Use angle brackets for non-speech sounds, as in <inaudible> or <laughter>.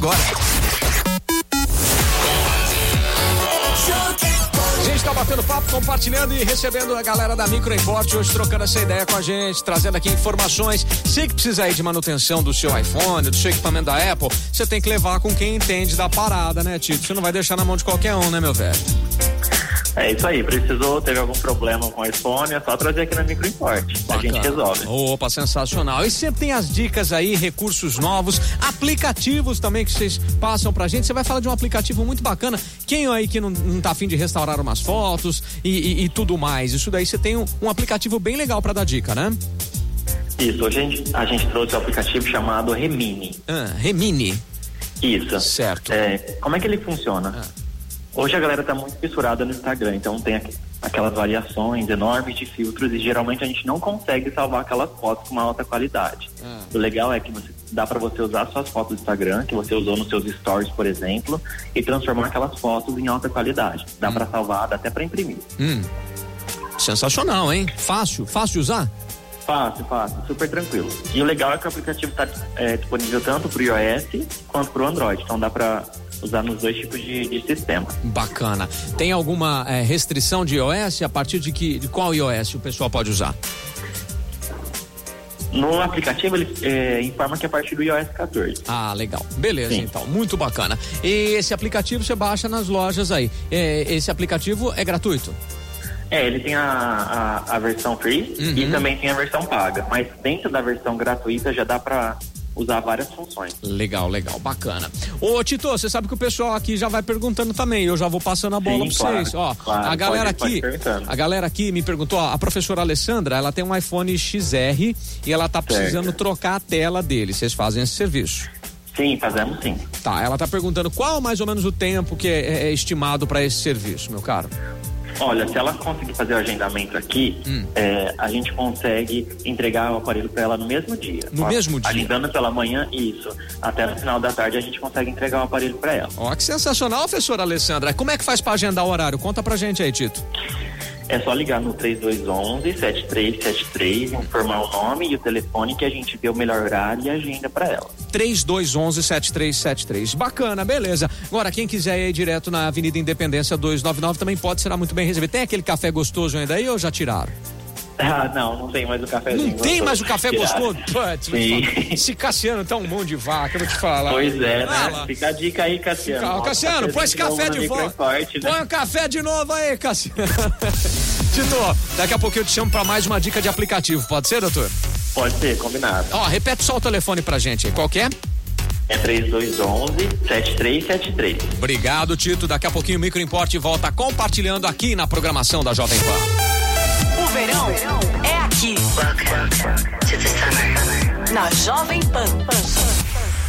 Agora. A gente tá batendo papo, compartilhando e recebendo a galera da Micro Import hoje trocando essa ideia com a gente, trazendo aqui informações. Você que precisa aí de manutenção do seu iPhone, do seu equipamento da Apple, você tem que levar com quem entende da parada, né, Tito? Você não vai deixar na mão de qualquer um, né, meu velho? É isso aí, precisou, teve algum problema com o iPhone, é só trazer aqui na Microimport. A gente resolve. Opa, sensacional. E sempre tem as dicas aí, recursos novos, aplicativos também que vocês passam pra gente. Você vai falar de um aplicativo muito bacana. Quem aí que não, não tá afim de restaurar umas fotos e, e, e tudo mais? Isso daí você tem um, um aplicativo bem legal para dar dica, né? Isso, hoje a gente, a gente trouxe um aplicativo chamado Remini. Ah, Remini. Isso. Certo. É, como é que ele funciona? Ah. Hoje a galera tá muito fissurada no Instagram, então tem aquelas variações enormes de filtros e geralmente a gente não consegue salvar aquelas fotos com uma alta qualidade. Ah. O legal é que você, dá para você usar suas fotos do Instagram, que você usou nos seus stories, por exemplo, e transformar aquelas fotos em alta qualidade. Dá hum. para salvar, dá até para imprimir. Hum. Sensacional, hein? Fácil, fácil de usar? Fácil, fácil, super tranquilo. E o legal é que o aplicativo está é, disponível tanto para o iOS quanto para o Android. Então dá para usar nos dois tipos de, de sistema. Bacana. Tem alguma é, restrição de iOS? A partir de que de qual iOS o pessoal pode usar? No aplicativo ele é, informa que é a partir do iOS 14. Ah, legal. Beleza, Sim. então. Muito bacana. E esse aplicativo você baixa nas lojas aí. É, esse aplicativo é gratuito? É, ele tem a, a, a versão free uhum. e também tem a versão paga. Mas dentro da versão gratuita já dá para usar várias funções. Legal, legal, bacana. Ô Tito, você sabe que o pessoal aqui já vai perguntando também, eu já vou passando a bola Sim, pra vocês. Ó, claro, a galera pode, aqui, pode a galera aqui me perguntou, ó, a professora Alessandra, ela tem um iPhone XR e ela tá precisando certo. trocar a tela dele. Vocês fazem esse serviço? Sim, fazemos sim. Tá, ela tá perguntando qual mais ou menos o tempo que é, é estimado para esse serviço, meu caro? Olha, se ela conseguir fazer o agendamento aqui, hum. é, a gente consegue entregar o aparelho para ela no mesmo dia. No Ó, mesmo dia? Agendando pela manhã, isso. Até no final da tarde a gente consegue entregar o aparelho para ela. Ó, que sensacional, professora Alessandra. Como é que faz para agendar o horário? Conta pra gente aí, Tito. É só ligar no 3211-7373, informar o nome e o telefone que a gente vê o melhor horário e agenda para ela. 3211-7373. Bacana, beleza. Agora, quem quiser ir direto na Avenida Independência 299 também pode, será muito bem recebido. Tem aquele café gostoso ainda aí ou já tiraram? Ah, não, não tem mais o cafezinho. Não tem mais o café gostoso? Putz, esse Cassiano tá um monte de vaca, vou te falar. Pois é, né? Fica a dica aí, Cassiano. Fica, Cassiano, põe esse café de volta. Forte, né? Põe o café de novo aí, Cassiano. <laughs> Tito, daqui a pouco eu te chamo pra mais uma dica de aplicativo, pode ser, doutor? Pode ser, combinado. Ó, repete só o telefone pra gente aí, qual que é? É 3211-7373. Obrigado, Tito. Daqui a pouquinho o Micro Import volta compartilhando aqui na programação da Jovem Pan. Verão é aqui. Na Jovem Pan.